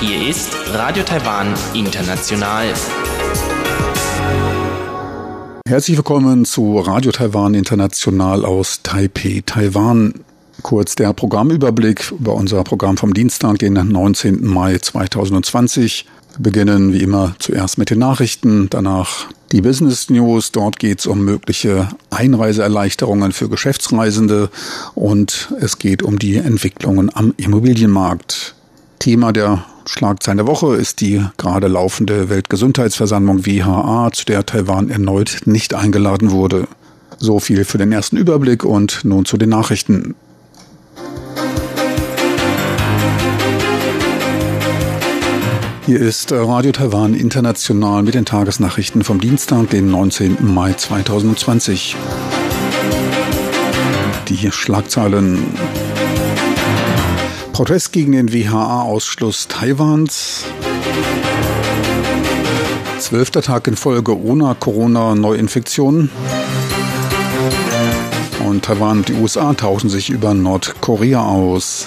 Hier ist Radio Taiwan International. Herzlich willkommen zu Radio Taiwan International aus Taipei, Taiwan. Kurz der Programmüberblick über unser Programm vom Dienstag, den 19. Mai 2020. Wir beginnen wie immer zuerst mit den Nachrichten, danach die Business News. Dort geht es um mögliche Einreiseerleichterungen für Geschäftsreisende und es geht um die Entwicklungen am Immobilienmarkt. Thema der Schlagzeile der Woche ist die gerade laufende Weltgesundheitsversammlung WHA, zu der Taiwan erneut nicht eingeladen wurde. So viel für den ersten Überblick und nun zu den Nachrichten. Hier ist Radio Taiwan International mit den Tagesnachrichten vom Dienstag, den 19. Mai 2020. Die Schlagzeilen. Protest gegen den WHA-Ausschluss Taiwans. Zwölfter Tag in Folge ohne Corona-Neuinfektionen. Und Taiwan und die USA tauschen sich über Nordkorea aus.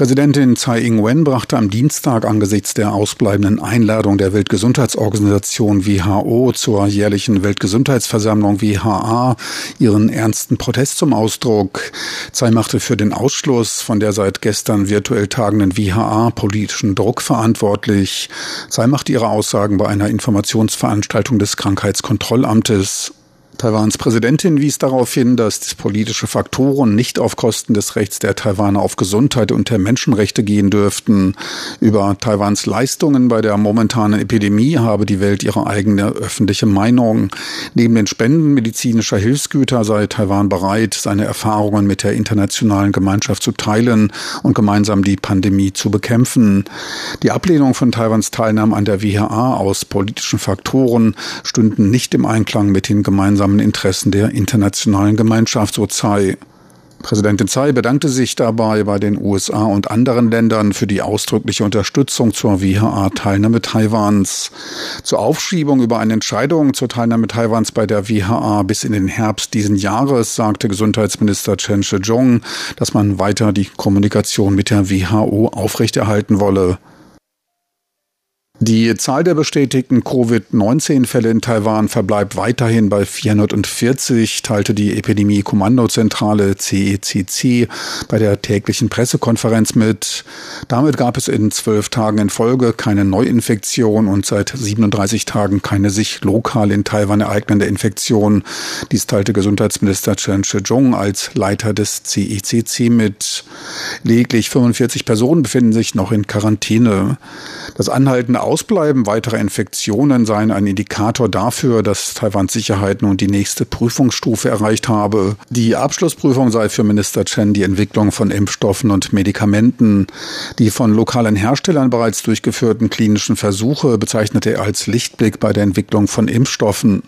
Präsidentin Tsai Ing-wen brachte am Dienstag angesichts der ausbleibenden Einladung der Weltgesundheitsorganisation WHO zur jährlichen Weltgesundheitsversammlung WHA ihren ernsten Protest zum Ausdruck. Tsai machte für den Ausschluss von der seit gestern virtuell tagenden WHA politischen Druck verantwortlich. Tsai machte ihre Aussagen bei einer Informationsveranstaltung des Krankheitskontrollamtes. Taiwans Präsidentin wies darauf hin, dass politische Faktoren nicht auf Kosten des Rechts der Taiwaner auf Gesundheit und der Menschenrechte gehen dürften. Über Taiwans Leistungen bei der momentanen Epidemie habe die Welt ihre eigene öffentliche Meinung. Neben den Spenden medizinischer Hilfsgüter sei Taiwan bereit, seine Erfahrungen mit der internationalen Gemeinschaft zu teilen und gemeinsam die Pandemie zu bekämpfen. Die Ablehnung von Taiwans Teilnahme an der WHA aus politischen Faktoren stünden nicht im Einklang mit den gemeinsamen gemeinsamen Interessen der internationalen Gemeinschaft, so Tsai. Präsidentin Tsai bedankte sich dabei bei den USA und anderen Ländern für die ausdrückliche Unterstützung zur WHA-Teilnahme Taiwans. Zur Aufschiebung über eine Entscheidung zur Teilnahme Taiwans bei der WHA bis in den Herbst diesen Jahres sagte Gesundheitsminister Chen Shih-chung, dass man weiter die Kommunikation mit der WHO aufrechterhalten wolle. Die Zahl der bestätigten Covid-19-Fälle in Taiwan verbleibt weiterhin bei 440, teilte die Epidemie-Kommandozentrale CECC e bei der täglichen Pressekonferenz mit. Damit gab es in zwölf Tagen in Folge keine Neuinfektion und seit 37 Tagen keine sich lokal in Taiwan ereignende Infektion. Dies teilte Gesundheitsminister Chen Shih-chung als Leiter des CECC e mit. Lediglich 45 Personen befinden sich noch in Quarantäne. Das anhaltende Ausbleiben weiterer Infektionen seien ein Indikator dafür, dass Taiwans Sicherheit nun die nächste Prüfungsstufe erreicht habe. Die Abschlussprüfung sei für Minister Chen die Entwicklung von Impfstoffen und Medikamenten. Die von lokalen Herstellern bereits durchgeführten klinischen Versuche bezeichnete er als Lichtblick bei der Entwicklung von Impfstoffen.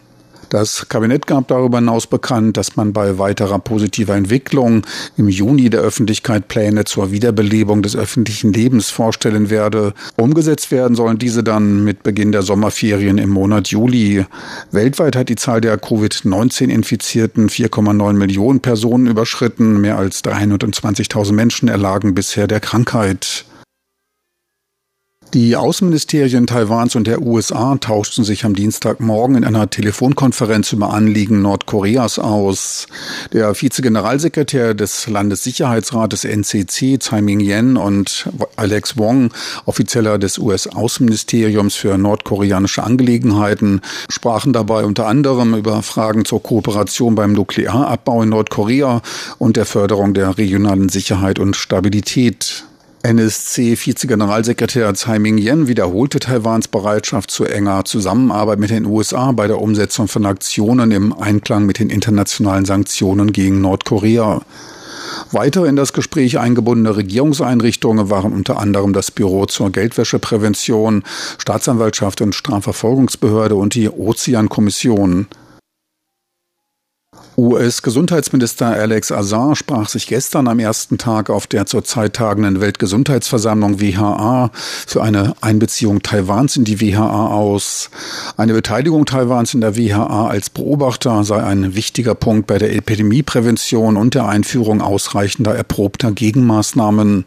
Das Kabinett gab darüber hinaus bekannt, dass man bei weiterer positiver Entwicklung im Juni der Öffentlichkeit Pläne zur Wiederbelebung des öffentlichen Lebens vorstellen werde. Umgesetzt werden sollen diese dann mit Beginn der Sommerferien im Monat Juli. Weltweit hat die Zahl der Covid-19-Infizierten 4,9 Millionen Personen überschritten. Mehr als 320.000 Menschen erlagen bisher der Krankheit. Die Außenministerien Taiwans und der USA tauschten sich am Dienstagmorgen in einer Telefonkonferenz über Anliegen Nordkoreas aus. Der Vizegeneralsekretär des Landessicherheitsrates NCC, Tsai Ming-yen und Alex Wong, Offizieller des US-Außenministeriums für nordkoreanische Angelegenheiten, sprachen dabei unter anderem über Fragen zur Kooperation beim Nuklearabbau in Nordkorea und der Förderung der regionalen Sicherheit und Stabilität. NSC-Vizegeneralsekretär Tsai Ming-yen wiederholte Taiwans Bereitschaft zu enger Zusammenarbeit mit den USA bei der Umsetzung von Aktionen im Einklang mit den internationalen Sanktionen gegen Nordkorea. Weitere in das Gespräch eingebundene Regierungseinrichtungen waren unter anderem das Büro zur Geldwäscheprävention, Staatsanwaltschaft und Strafverfolgungsbehörde und die Ozeankommission. US-Gesundheitsminister Alex Azar sprach sich gestern am ersten Tag auf der zurzeit tagenden Weltgesundheitsversammlung WHA für eine Einbeziehung Taiwans in die WHA aus. Eine Beteiligung Taiwans in der WHA als Beobachter sei ein wichtiger Punkt bei der Epidemieprävention und der Einführung ausreichender erprobter Gegenmaßnahmen.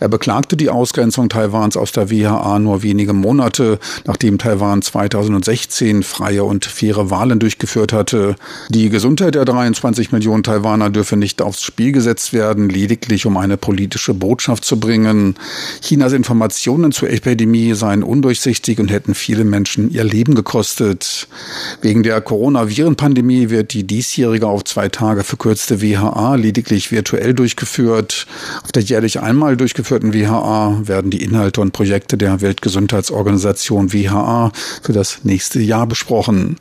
Er beklagte die Ausgrenzung Taiwans aus der WHA nur wenige Monate, nachdem Taiwan 2016 freie und faire Wahlen durchgeführt hatte. Die Gesundheit der 23 Millionen Taiwaner dürfe nicht aufs Spiel gesetzt werden, lediglich um eine politische Botschaft zu bringen. Chinas Informationen zur Epidemie seien undurchsichtig und hätten viele Menschen ihr Leben gekostet. Wegen der Coronaviren-Pandemie wird die diesjährige auf zwei Tage verkürzte WHA lediglich virtuell durchgeführt. Auf der jährlich einmal durchgeführten WHA werden die Inhalte und Projekte der Weltgesundheitsorganisation WHA für das nächste Jahr besprochen.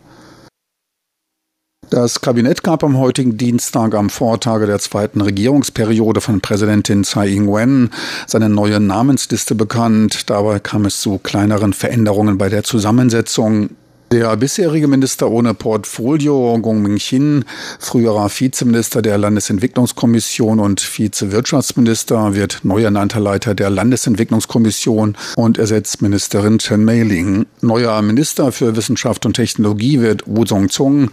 Das Kabinett gab am heutigen Dienstag am Vortage der zweiten Regierungsperiode von Präsidentin Tsai Ing-wen seine neue Namensliste bekannt. Dabei kam es zu kleineren Veränderungen bei der Zusammensetzung. Der bisherige Minister ohne Portfolio, Gong Ming-Chin, früherer Vizeminister der Landesentwicklungskommission und Vizewirtschaftsminister, wird neu ernannter Leiter der Landesentwicklungskommission und ersetzt Ministerin Chen Mei-ling. Neuer Minister für Wissenschaft und Technologie wird Wu Zong-Zong,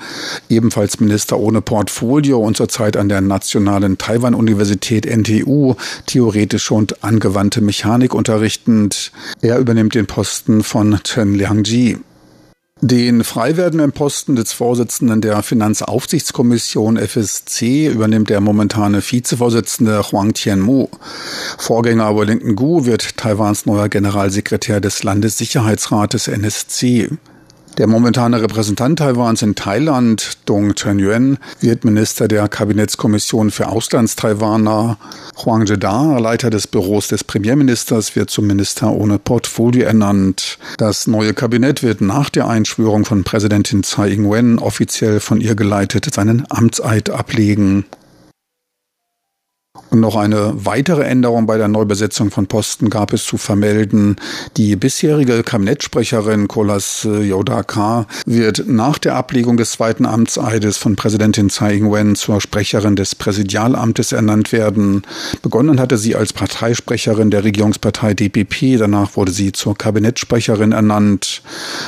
ebenfalls Minister ohne Portfolio und zurzeit an der Nationalen Taiwan-Universität NTU theoretische und angewandte Mechanik unterrichtend. Er übernimmt den Posten von Chen Liangji. Den frei werdenden Posten des Vorsitzenden der Finanzaufsichtskommission FSC übernimmt der momentane Vizevorsitzende Huang Tianmu. Vorgänger Wellington Gu wird Taiwans neuer Generalsekretär des Landessicherheitsrates NSC. Der momentane Repräsentant Taiwans in Thailand, Dong Chen-Yuen, wird Minister der Kabinettskommission für Auslandstaiwaner. Huang Zheda, Leiter des Büros des Premierministers, wird zum Minister ohne Portfolio ernannt. Das neue Kabinett wird nach der Einschwörung von Präsidentin Tsai Ing-wen offiziell von ihr geleitet seinen Amtseid ablegen. Und noch eine weitere Änderung bei der Neubesetzung von Posten gab es zu vermelden. Die bisherige Kabinettsprecherin Kolas Yodaka wird nach der Ablegung des zweiten Amtseides von Präsidentin Tsai Ing-wen zur Sprecherin des Präsidialamtes ernannt werden. Begonnen hatte sie als Parteisprecherin der Regierungspartei DPP, danach wurde sie zur Kabinettssprecherin ernannt.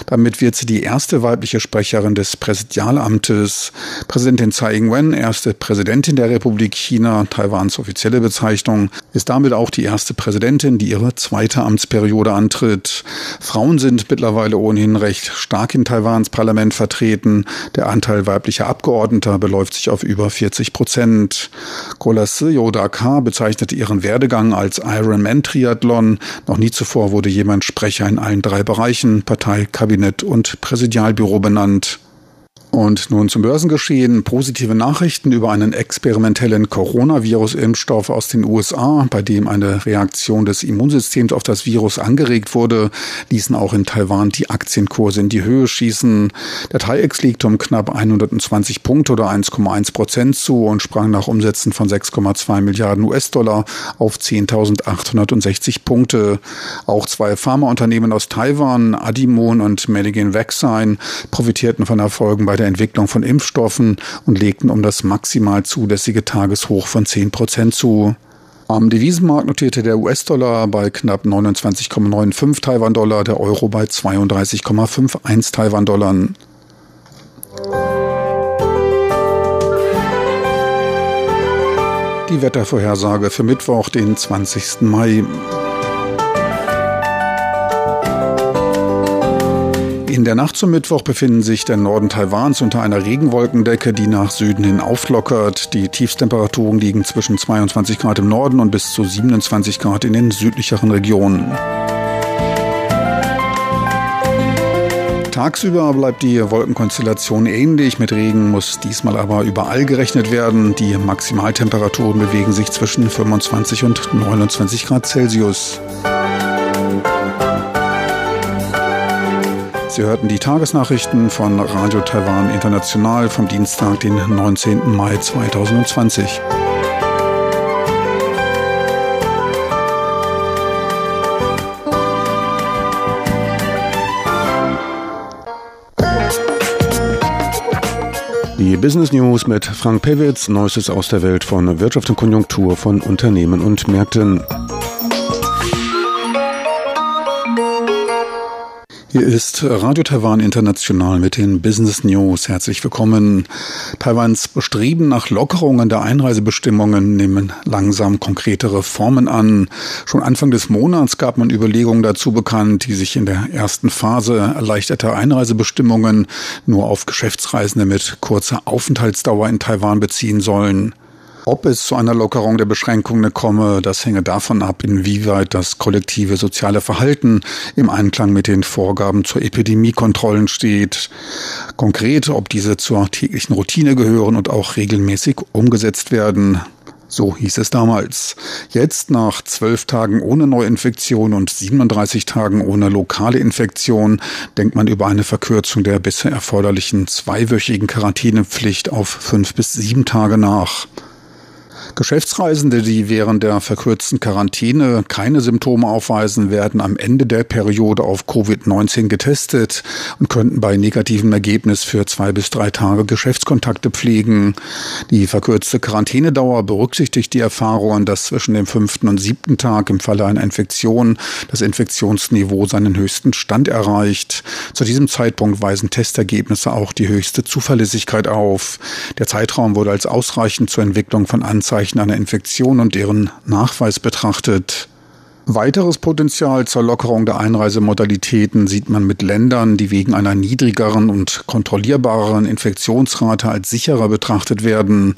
Damit wird sie die erste weibliche Sprecherin des Präsidialamtes. Präsidentin Tsai Ing-wen, erste Präsidentin der Republik China, Taiwans offizielle Bezeichnung, ist damit auch die erste Präsidentin, die ihre zweite Amtsperiode antritt. Frauen sind mittlerweile ohnehin recht stark in Taiwans Parlament vertreten. Der Anteil weiblicher Abgeordneter beläuft sich auf über 40 Prozent. Kolase Yodaka bezeichnete ihren Werdegang als Ironman-Triathlon. Noch nie zuvor wurde jemand Sprecher in allen drei Bereichen, Partei, Kabinett und Präsidialbüro benannt. Und nun zum Börsengeschehen. Positive Nachrichten über einen experimentellen Coronavirus-Impfstoff aus den USA, bei dem eine Reaktion des Immunsystems auf das Virus angeregt wurde, ließen auch in Taiwan die Aktienkurse in die Höhe schießen. Der TAIEX liegt um knapp 120 Punkte oder 1,1 Prozent zu und sprang nach Umsätzen von 6,2 Milliarden US-Dollar auf 10.860 Punkte. Auch zwei Pharmaunternehmen aus Taiwan, Adimon und Medigen Vaccine, profitierten von Erfolgen bei der der Entwicklung von Impfstoffen und legten um das maximal zulässige Tageshoch von 10 Prozent zu. Am Devisenmarkt notierte der US-Dollar bei knapp 29,95 Taiwan-Dollar, der Euro bei 32,51 Taiwan-Dollar. Die Wettervorhersage für Mittwoch, den 20. Mai. In der Nacht zum Mittwoch befinden sich der Norden Taiwans unter einer Regenwolkendecke, die nach Süden hin auflockert. Die Tiefstemperaturen liegen zwischen 22 Grad im Norden und bis zu 27 Grad in den südlicheren Regionen. Tagsüber bleibt die Wolkenkonstellation ähnlich. Mit Regen muss diesmal aber überall gerechnet werden. Die Maximaltemperaturen bewegen sich zwischen 25 und 29 Grad Celsius. Sie hörten die Tagesnachrichten von Radio Taiwan International vom Dienstag, den 19. Mai 2020. Die Business News mit Frank Pewitz, Neuestes aus der Welt von Wirtschaft und Konjunktur von Unternehmen und Märkten. Hier ist Radio Taiwan International mit den Business News. Herzlich willkommen. Taiwans Bestreben nach Lockerungen der Einreisebestimmungen nehmen langsam konkretere Formen an. Schon Anfang des Monats gab man Überlegungen dazu bekannt, die sich in der ersten Phase erleichterter Einreisebestimmungen nur auf Geschäftsreisende mit kurzer Aufenthaltsdauer in Taiwan beziehen sollen. Ob es zu einer Lockerung der Beschränkungen komme, das hänge davon ab, inwieweit das kollektive soziale Verhalten im Einklang mit den Vorgaben zur Epidemiekontrollen steht. Konkret, ob diese zur täglichen Routine gehören und auch regelmäßig umgesetzt werden. So hieß es damals. Jetzt, nach zwölf Tagen ohne Neuinfektion und 37 Tagen ohne lokale Infektion, denkt man über eine Verkürzung der bisher erforderlichen zweiwöchigen Quarantänepflicht auf fünf bis sieben Tage nach. Geschäftsreisende, die während der verkürzten Quarantäne keine Symptome aufweisen, werden am Ende der Periode auf Covid-19 getestet und könnten bei negativem Ergebnis für zwei bis drei Tage Geschäftskontakte pflegen. Die verkürzte Quarantänedauer berücksichtigt die Erfahrungen, dass zwischen dem fünften und siebten Tag im Falle einer Infektion das Infektionsniveau seinen höchsten Stand erreicht. Zu diesem Zeitpunkt weisen Testergebnisse auch die höchste Zuverlässigkeit auf. Der Zeitraum wurde als ausreichend zur Entwicklung von Anzeichen Anzeichen einer Infektion und deren Nachweis betrachtet. Weiteres Potenzial zur Lockerung der Einreisemodalitäten sieht man mit Ländern, die wegen einer niedrigeren und kontrollierbareren Infektionsrate als sicherer betrachtet werden.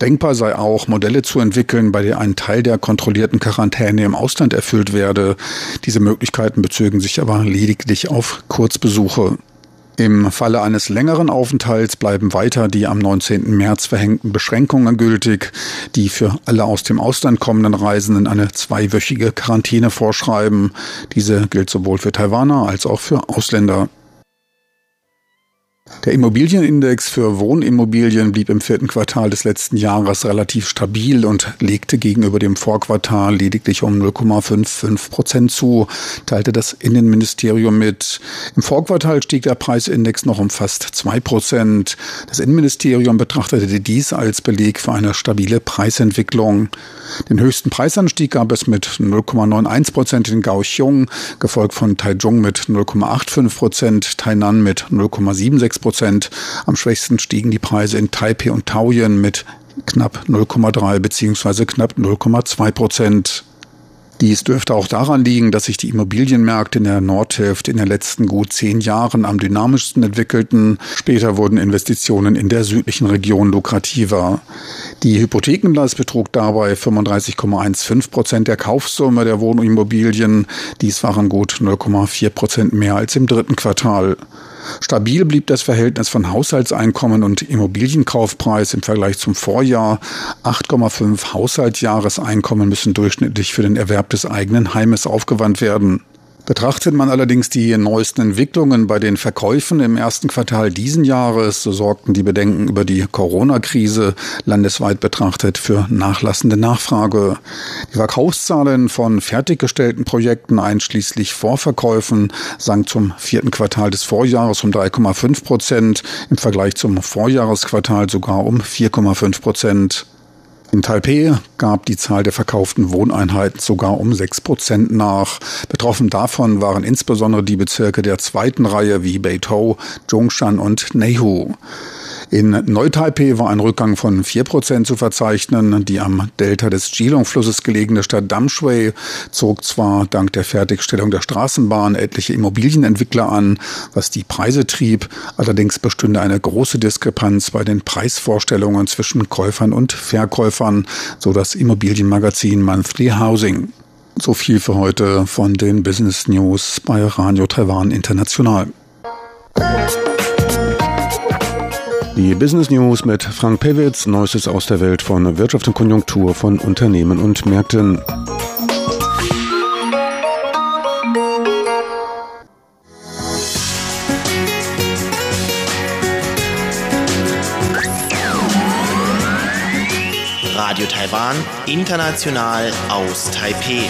Denkbar sei auch, Modelle zu entwickeln, bei der ein Teil der kontrollierten Quarantäne im Ausland erfüllt werde. Diese Möglichkeiten bezögen sich aber lediglich auf Kurzbesuche. Im Falle eines längeren Aufenthalts bleiben weiter die am 19. März verhängten Beschränkungen gültig, die für alle aus dem Ausland kommenden Reisenden eine zweiwöchige Quarantäne vorschreiben. Diese gilt sowohl für Taiwaner als auch für Ausländer. Der Immobilienindex für Wohnimmobilien blieb im vierten Quartal des letzten Jahres relativ stabil und legte gegenüber dem Vorquartal lediglich um 0,55 Prozent zu, teilte das Innenministerium mit. Im Vorquartal stieg der Preisindex noch um fast zwei Prozent. Das Innenministerium betrachtete dies als Beleg für eine stabile Preisentwicklung. Den höchsten Preisanstieg gab es mit 0,91 Prozent in Kaohsiung, gefolgt von Taichung mit 0,85 Prozent, Tainan mit 0,76 Prozent. Am schwächsten stiegen die Preise in Taipei und Taoyuan mit knapp 0,3 bzw. knapp 0,2 Prozent. Dies dürfte auch daran liegen, dass sich die Immobilienmärkte in der Nordhälfte in den letzten gut zehn Jahren am dynamischsten entwickelten. Später wurden Investitionen in der südlichen Region lukrativer. Die Hypothekenlast betrug dabei 35,15 Prozent der Kaufsumme der Wohnimmobilien. Dies waren gut 0,4 Prozent mehr als im dritten Quartal. Stabil blieb das Verhältnis von Haushaltseinkommen und Immobilienkaufpreis im Vergleich zum Vorjahr. 8,5 Haushaltsjahreseinkommen müssen durchschnittlich für den Erwerb des eigenen Heimes aufgewandt werden. Betrachtet man allerdings die neuesten Entwicklungen bei den Verkäufen im ersten Quartal diesen Jahres, so sorgten die Bedenken über die Corona-Krise landesweit betrachtet für nachlassende Nachfrage. Die Verkaufszahlen von fertiggestellten Projekten einschließlich Vorverkäufen sank zum vierten Quartal des Vorjahres um 3,5 Prozent, im Vergleich zum Vorjahresquartal sogar um 4,5 Prozent. In Taipei gab die Zahl der verkauften Wohneinheiten sogar um 6 Prozent nach. Betroffen davon waren insbesondere die Bezirke der zweiten Reihe wie Beitou, Zhongshan und Neihu. In Neu-Taipei war ein Rückgang von 4% zu verzeichnen. Die am Delta des Geelong-Flusses gelegene Stadt Damshui zog zwar dank der Fertigstellung der Straßenbahn etliche Immobilienentwickler an, was die Preise trieb, allerdings bestünde eine große Diskrepanz bei den Preisvorstellungen zwischen Käufern und Verkäufern, so das Immobilienmagazin Monthly Housing. So viel für heute von den Business News bei Radio Taiwan International. Die Business News mit Frank Pewitz, Neuestes aus der Welt von Wirtschaft und Konjunktur von Unternehmen und Märkten. Radio Taiwan, international aus Taipei.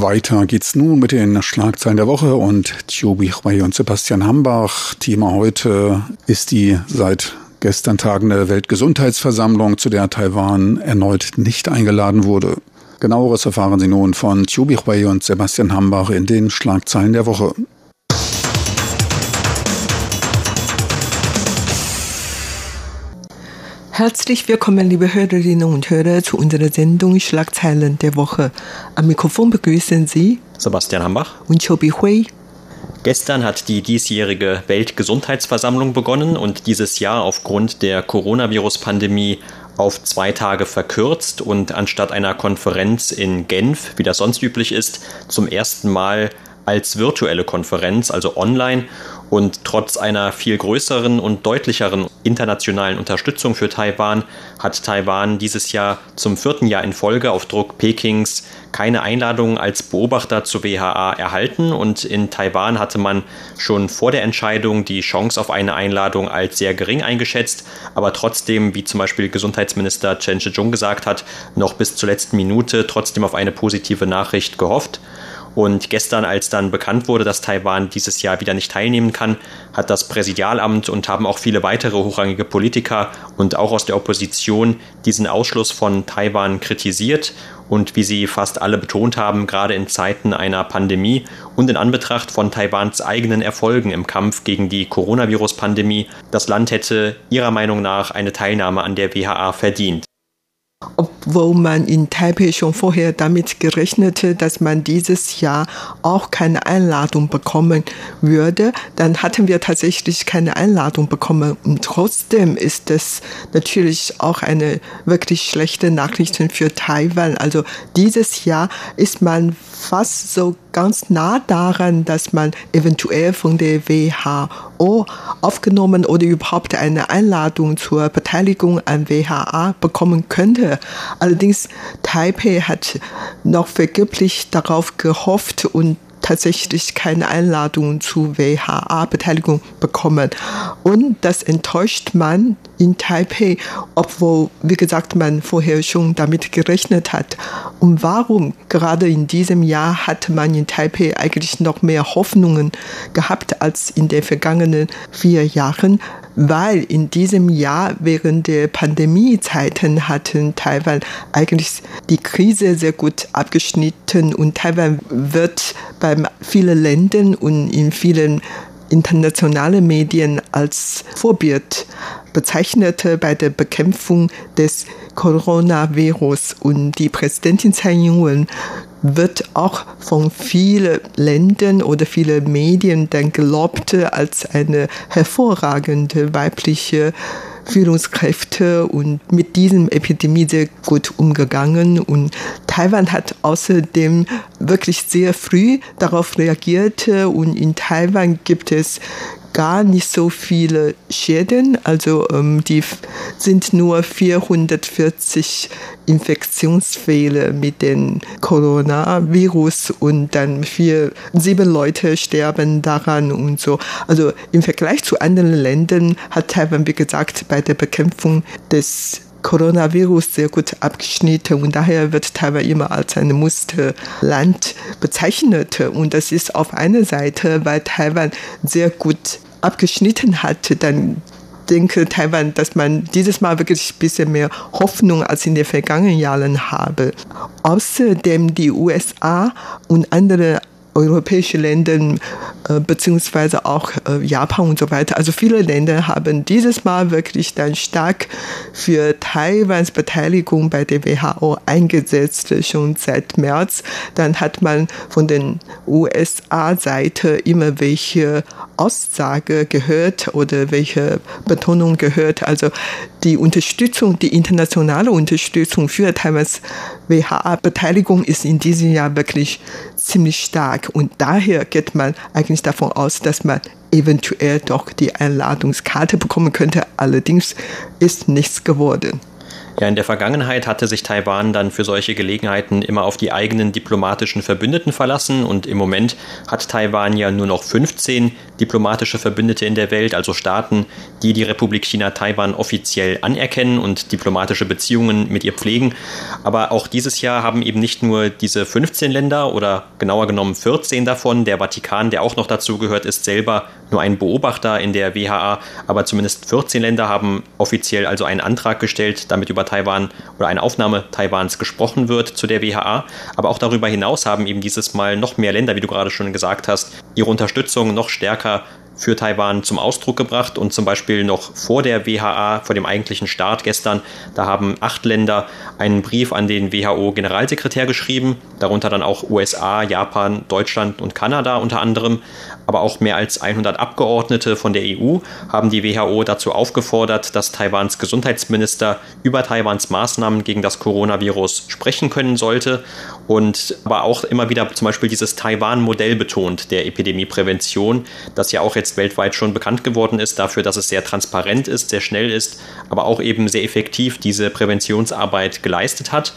Weiter geht's nun mit den Schlagzeilen der Woche und Chobi Hui und Sebastian Hambach. Thema heute ist die seit gestern tagende Weltgesundheitsversammlung, zu der Taiwan erneut nicht eingeladen wurde. Genaueres erfahren Sie nun von Chobi Hui und Sebastian Hambach in den Schlagzeilen der Woche. Herzlich willkommen, liebe Hörerinnen und Hörer, zu unserer Sendung Schlagzeilen der Woche. Am Mikrofon begrüßen Sie Sebastian Hambach und Chobi Hui. Gestern hat die diesjährige Weltgesundheitsversammlung begonnen und dieses Jahr aufgrund der Coronavirus-Pandemie auf zwei Tage verkürzt und anstatt einer Konferenz in Genf, wie das sonst üblich ist, zum ersten Mal als virtuelle Konferenz, also online und trotz einer viel größeren und deutlicheren internationalen Unterstützung für Taiwan hat Taiwan dieses Jahr zum vierten Jahr in Folge auf Druck Pekings keine Einladung als Beobachter zur WHA erhalten und in Taiwan hatte man schon vor der Entscheidung die Chance auf eine Einladung als sehr gering eingeschätzt, aber trotzdem, wie zum Beispiel Gesundheitsminister Chen Shih-chung gesagt hat, noch bis zur letzten Minute trotzdem auf eine positive Nachricht gehofft. Und gestern, als dann bekannt wurde, dass Taiwan dieses Jahr wieder nicht teilnehmen kann, hat das Präsidialamt und haben auch viele weitere hochrangige Politiker und auch aus der Opposition diesen Ausschluss von Taiwan kritisiert. Und wie sie fast alle betont haben, gerade in Zeiten einer Pandemie und in Anbetracht von Taiwans eigenen Erfolgen im Kampf gegen die Coronavirus-Pandemie, das Land hätte ihrer Meinung nach eine Teilnahme an der WHA verdient obwohl man in Taipei schon vorher damit gerechnete, dass man dieses Jahr auch keine Einladung bekommen würde, dann hatten wir tatsächlich keine Einladung bekommen. Und trotzdem ist das natürlich auch eine wirklich schlechte Nachricht für Taiwan. Also dieses Jahr ist man fast so ganz nah daran, dass man eventuell von der WHO aufgenommen oder überhaupt eine Einladung zur Beteiligung an WHA bekommen könnte. Allerdings Taipei hat noch vergeblich darauf gehofft und tatsächlich keine Einladung zu WHA-Beteiligung bekommen. Und das enttäuscht man in Taipei, obwohl, wie gesagt, man vorher schon damit gerechnet hat. Und warum gerade in diesem Jahr hat man in Taipei eigentlich noch mehr Hoffnungen gehabt als in den vergangenen vier Jahren? Weil in diesem Jahr während der Pandemiezeiten hatten Taiwan eigentlich die Krise sehr gut abgeschnitten und Taiwan wird bei vielen Ländern und in vielen internationalen Medien als Vorbild bezeichnete bei der Bekämpfung des Coronavirus. Und die Präsidentin Tsai Ing-wen wird auch von vielen Ländern oder vielen Medien dann gelobt als eine hervorragende weibliche Führungskräfte und mit diesem Epidemie sehr gut umgegangen. Und Taiwan hat außerdem wirklich sehr früh darauf reagiert. Und in Taiwan gibt es gar nicht so viele Schäden. Also ähm, die sind nur 440 Infektionsfälle mit dem Coronavirus und dann vier, sieben Leute sterben daran und so. Also im Vergleich zu anderen Ländern hat Taiwan, wie gesagt, bei der Bekämpfung des Coronavirus sehr gut abgeschnitten und daher wird Taiwan immer als ein Musterland bezeichnet. Und das ist auf einer Seite, weil Taiwan sehr gut abgeschnitten hat, dann denke Taiwan, dass man dieses Mal wirklich ein bisschen mehr Hoffnung als in den vergangenen Jahren habe. Außerdem die USA und andere europäische Länder äh, beziehungsweise auch äh, Japan und so weiter. Also viele Länder haben dieses Mal wirklich dann stark für Taiwans Beteiligung bei der WHO eingesetzt, schon seit März. Dann hat man von den USA-Seite immer welche Aussage gehört oder welche Betonung gehört. Also die Unterstützung, die internationale Unterstützung für Taiwans WHA-Beteiligung ist in diesem Jahr wirklich ziemlich stark. Und daher geht man eigentlich davon aus, dass man eventuell doch die Einladungskarte bekommen könnte. Allerdings ist nichts geworden. Ja, in der Vergangenheit hatte sich Taiwan dann für solche Gelegenheiten immer auf die eigenen diplomatischen Verbündeten verlassen und im Moment hat Taiwan ja nur noch 15 diplomatische Verbündete in der Welt, also Staaten, die die Republik China Taiwan offiziell anerkennen und diplomatische Beziehungen mit ihr pflegen. Aber auch dieses Jahr haben eben nicht nur diese 15 Länder oder genauer genommen 14 davon, der Vatikan, der auch noch dazu gehört, ist selber nur ein Beobachter in der WHA, aber zumindest 14 Länder haben offiziell also einen Antrag gestellt, damit über Taiwan oder eine Aufnahme Taiwans gesprochen wird zu der WHA. Aber auch darüber hinaus haben eben dieses Mal noch mehr Länder, wie du gerade schon gesagt hast, ihre Unterstützung noch stärker für Taiwan zum Ausdruck gebracht und zum Beispiel noch vor der WHA, vor dem eigentlichen Start gestern, da haben acht Länder einen Brief an den WHO-Generalsekretär geschrieben, darunter dann auch USA, Japan, Deutschland und Kanada unter anderem, aber auch mehr als 100 Abgeordnete von der EU haben die WHO dazu aufgefordert, dass Taiwans Gesundheitsminister über Taiwans Maßnahmen gegen das Coronavirus sprechen können sollte und aber auch immer wieder zum Beispiel dieses Taiwan-Modell betont der Epidemieprävention, das ja auch jetzt weltweit schon bekannt geworden ist dafür, dass es sehr transparent ist, sehr schnell ist, aber auch eben sehr effektiv diese Präventionsarbeit geleistet hat.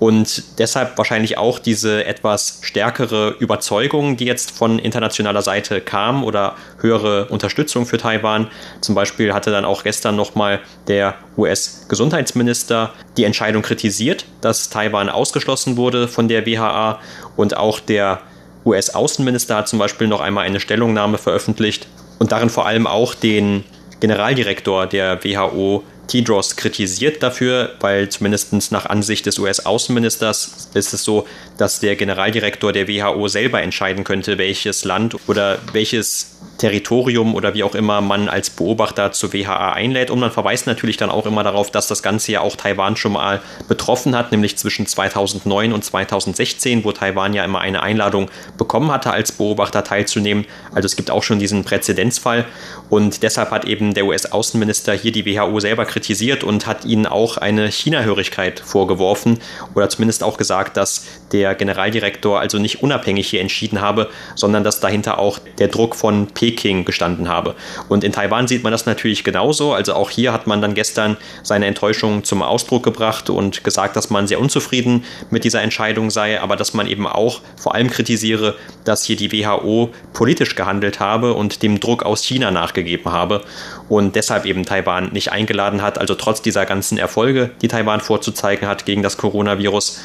Und deshalb wahrscheinlich auch diese etwas stärkere Überzeugung, die jetzt von internationaler Seite kam oder höhere Unterstützung für Taiwan. Zum Beispiel hatte dann auch gestern nochmal der US-Gesundheitsminister die Entscheidung kritisiert, dass Taiwan ausgeschlossen wurde von der WHA und auch der US-Außenminister hat zum Beispiel noch einmal eine Stellungnahme veröffentlicht und darin vor allem auch den Generaldirektor der WHO Tedros kritisiert dafür, weil zumindest nach Ansicht des US-Außenministers ist es so, dass der Generaldirektor der WHO selber entscheiden könnte, welches Land oder welches Territorium oder wie auch immer man als Beobachter zur WHA einlädt. Und man verweist natürlich dann auch immer darauf, dass das Ganze ja auch Taiwan schon mal betroffen hat, nämlich zwischen 2009 und 2016, wo Taiwan ja immer eine Einladung bekommen hatte, als Beobachter teilzunehmen. Also es gibt auch schon diesen Präzedenzfall. Und deshalb hat eben der US-Außenminister hier die WHO selber kritisiert und hat ihnen auch eine China-Hörigkeit vorgeworfen oder zumindest auch gesagt, dass der Generaldirektor also nicht unabhängig hier entschieden habe, sondern dass dahinter auch der Druck von Peking gestanden habe. Und in Taiwan sieht man das natürlich genauso. Also auch hier hat man dann gestern seine Enttäuschung zum Ausdruck gebracht und gesagt, dass man sehr unzufrieden mit dieser Entscheidung sei, aber dass man eben auch vor allem kritisiere, dass hier die WHO politisch gehandelt habe und dem Druck aus China nachgegeben habe und deshalb eben Taiwan nicht eingeladen hat, also trotz dieser ganzen Erfolge, die Taiwan vorzuzeigen hat gegen das Coronavirus.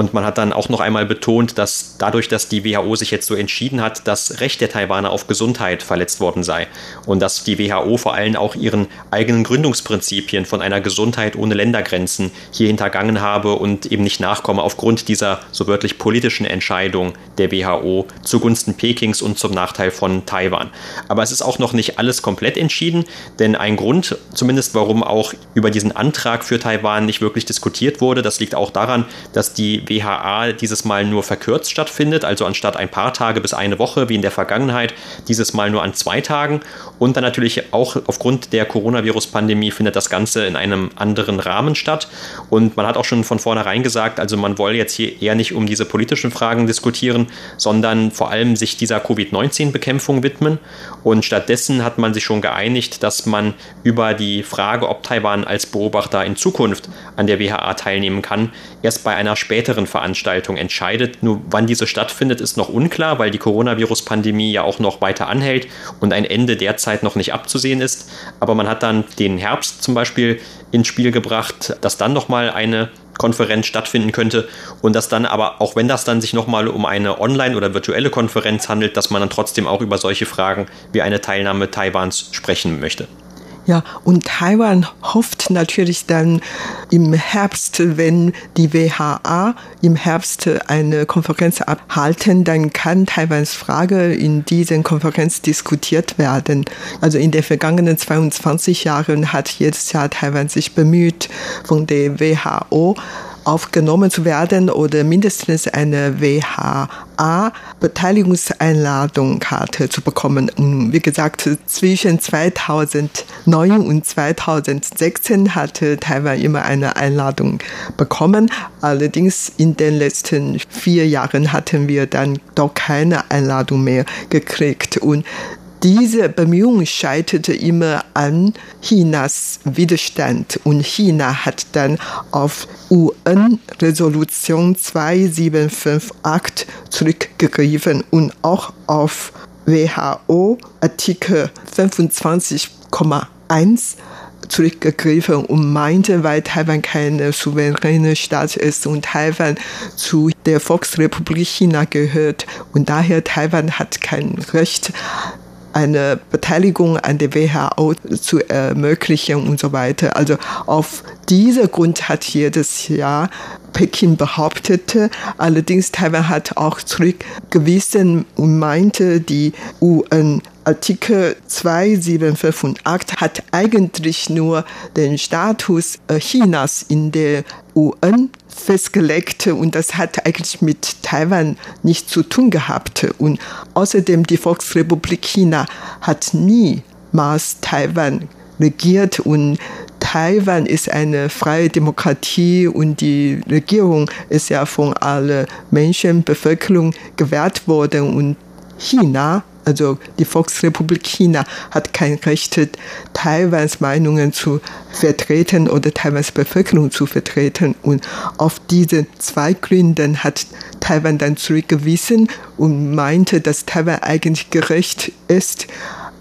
Und man hat dann auch noch einmal betont, dass dadurch, dass die WHO sich jetzt so entschieden hat, das Recht der Taiwaner auf Gesundheit verletzt worden sei. Und dass die WHO vor allem auch ihren eigenen Gründungsprinzipien von einer Gesundheit ohne Ländergrenzen hier hintergangen habe und eben nicht nachkomme aufgrund dieser so wörtlich politischen Entscheidung der WHO zugunsten Pekings und zum Nachteil von Taiwan. Aber es ist auch noch nicht alles komplett entschieden, denn ein Grund, zumindest warum auch über diesen Antrag für Taiwan nicht wirklich diskutiert wurde, das liegt auch daran, dass die WHA dieses Mal nur verkürzt stattfindet, also anstatt ein paar Tage bis eine Woche wie in der Vergangenheit, dieses Mal nur an zwei Tagen. Und dann natürlich auch aufgrund der Coronavirus-Pandemie findet das Ganze in einem anderen Rahmen statt. Und man hat auch schon von vornherein gesagt, also man wolle jetzt hier eher nicht um diese politischen Fragen diskutieren, sondern vor allem sich dieser Covid-19-Bekämpfung widmen. Und stattdessen hat man sich schon geeinigt, dass man über die Frage, ob Taiwan als Beobachter in Zukunft an der WHA teilnehmen kann, erst bei einer späteren späteren Veranstaltung entscheidet. Nur wann diese stattfindet, ist noch unklar, weil die Coronavirus-Pandemie ja auch noch weiter anhält und ein Ende derzeit noch nicht abzusehen ist. Aber man hat dann den Herbst zum Beispiel ins Spiel gebracht, dass dann nochmal eine Konferenz stattfinden könnte und dass dann aber, auch wenn das dann sich nochmal um eine online- oder virtuelle Konferenz handelt, dass man dann trotzdem auch über solche Fragen wie eine Teilnahme Taiwans sprechen möchte. Ja, und Taiwan hofft natürlich dann im Herbst, wenn die WHA im Herbst eine Konferenz abhalten, dann kann Taiwans Frage in diesen Konferenz diskutiert werden. Also in den vergangenen 22 Jahren hat jedes Jahr Taiwan sich bemüht, von der WHO aufgenommen zu werden oder mindestens eine WHA-Beteiligungseinladungkarte zu bekommen. Wie gesagt, zwischen 2009 und 2016 hatte Taiwan immer eine Einladung bekommen. Allerdings in den letzten vier Jahren hatten wir dann doch keine Einladung mehr gekriegt. Und diese Bemühung scheiterte immer an Chinas Widerstand und China hat dann auf UN-Resolution 2758 zurückgegriffen und auch auf WHO Artikel 25,1 zurückgegriffen und meinte, weil Taiwan keine souveräne Staat ist und Taiwan zu der Volksrepublik China gehört und daher Taiwan hat kein Recht, eine Beteiligung an der WHO zu ermöglichen und so weiter. Also auf dieser Grund hat jedes Jahr Peking behauptete. Allerdings Taiwan hat auch zurückgewiesen und meinte, die UN Artikel 2758 hat eigentlich nur den Status äh, Chinas in der UN festgelegt und das hat eigentlich mit Taiwan nichts zu tun gehabt. Und außerdem die Volksrepublik China hat niemals Taiwan regiert und Taiwan ist eine freie Demokratie und die Regierung ist ja von aller Menschenbevölkerung gewährt worden und China also die Volksrepublik China hat kein Recht, Taiwans Meinungen zu vertreten oder Taiwans Bevölkerung zu vertreten. Und auf diese zwei Gründen hat Taiwan dann zurückgewiesen und meinte, dass Taiwan eigentlich gerecht ist,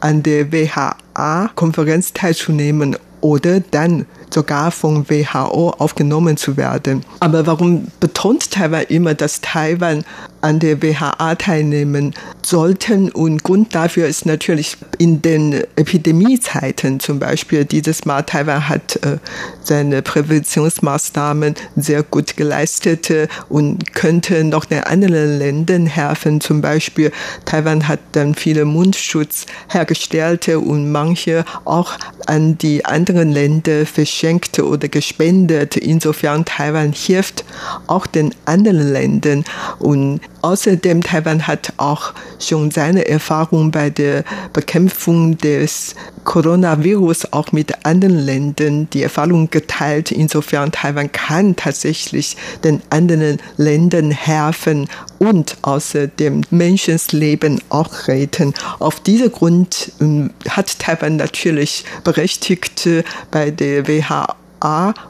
an der WHA-Konferenz teilzunehmen oder dann sogar von WHO aufgenommen zu werden. Aber warum betont Taiwan immer, dass Taiwan an der WHA teilnehmen sollten? Und Grund dafür ist natürlich in den Epidemiezeiten zum Beispiel dieses Mal Taiwan hat äh, seine Präventionsmaßnahmen sehr gut geleistet äh, und könnte noch den anderen Ländern helfen. Zum Beispiel Taiwan hat dann viele Mundschutz hergestellt und manche auch an die anderen Länder verschickt geschenkt oder gespendet. Insofern Taiwan hilft auch den anderen Ländern. Und außerdem Taiwan hat auch schon seine Erfahrung bei der Bekämpfung des Coronavirus auch mit anderen Ländern die Erfahrung geteilt. Insofern Taiwan kann tatsächlich den anderen Ländern helfen und außerdem Menschenleben auch retten. Auf diesem Grund ähm, hat Taiwan natürlich berechtigt bei der WHO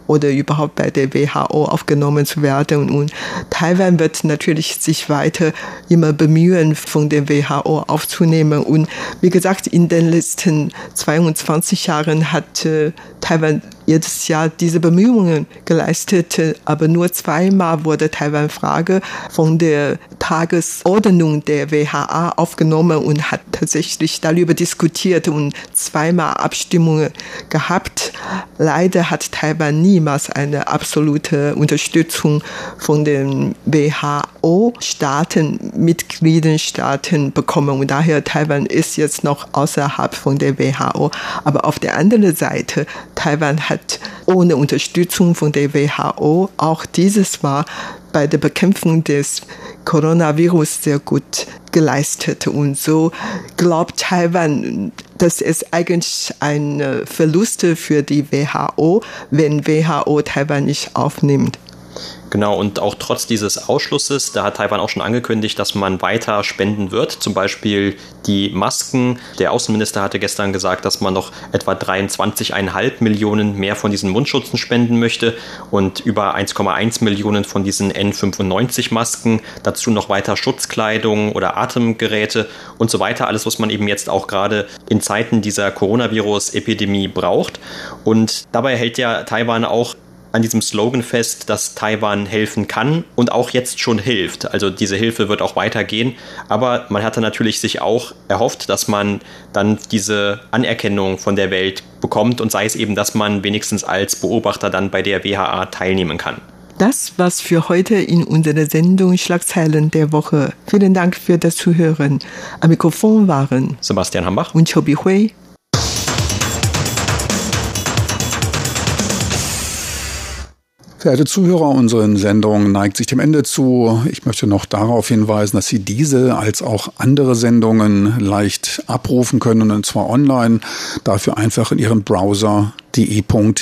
oder überhaupt bei der WHO aufgenommen zu werden. Und Taiwan wird natürlich sich weiter immer bemühen, von der WHO aufzunehmen. Und wie gesagt, in den letzten 22 Jahren hat äh, Taiwan jedes Jahr diese Bemühungen geleistet, aber nur zweimal wurde Taiwan-Frage von der Tagesordnung der WHA aufgenommen und hat tatsächlich darüber diskutiert und zweimal Abstimmungen gehabt. Leider hat Taiwan niemals eine absolute Unterstützung von den WHO-Staaten, Mitgliedstaaten bekommen und daher Taiwan ist jetzt noch außerhalb von der WHO. Aber auf der anderen Seite, Taiwan hat hat ohne Unterstützung von der WHO auch dieses Mal bei der Bekämpfung des Coronavirus sehr gut geleistet. Und so glaubt Taiwan, dass es eigentlich ein Verlust für die WHO, wenn WHO Taiwan nicht aufnimmt. Genau, und auch trotz dieses Ausschlusses, da hat Taiwan auch schon angekündigt, dass man weiter spenden wird. Zum Beispiel die Masken. Der Außenminister hatte gestern gesagt, dass man noch etwa 23,5 Millionen mehr von diesen Mundschutzen spenden möchte und über 1,1 Millionen von diesen N95-Masken. Dazu noch weiter Schutzkleidung oder Atemgeräte und so weiter. Alles, was man eben jetzt auch gerade in Zeiten dieser Coronavirus-Epidemie braucht. Und dabei hält ja Taiwan auch an diesem Slogan fest, dass Taiwan helfen kann und auch jetzt schon hilft. Also diese Hilfe wird auch weitergehen. Aber man hatte natürlich sich auch erhofft, dass man dann diese Anerkennung von der Welt bekommt und sei es eben, dass man wenigstens als Beobachter dann bei der WHA teilnehmen kann. Das war's für heute in unserer Sendung Schlagzeilen der Woche. Vielen Dank für das Zuhören. Am Mikrofon waren Sebastian Hambach und Chobi Hui. Verehrte Zuhörer, unsere Sendung neigt sich dem Ende zu. Ich möchte noch darauf hinweisen, dass Sie diese als auch andere Sendungen leicht abrufen können, und zwar online. Dafür einfach in Ihrem Browser de.rti.org.tv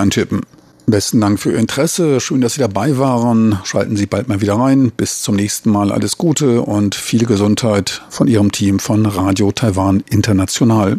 eintippen. Besten Dank für Ihr Interesse. Schön, dass Sie dabei waren. Schalten Sie bald mal wieder rein. Bis zum nächsten Mal. Alles Gute und viel Gesundheit von Ihrem Team von Radio Taiwan International.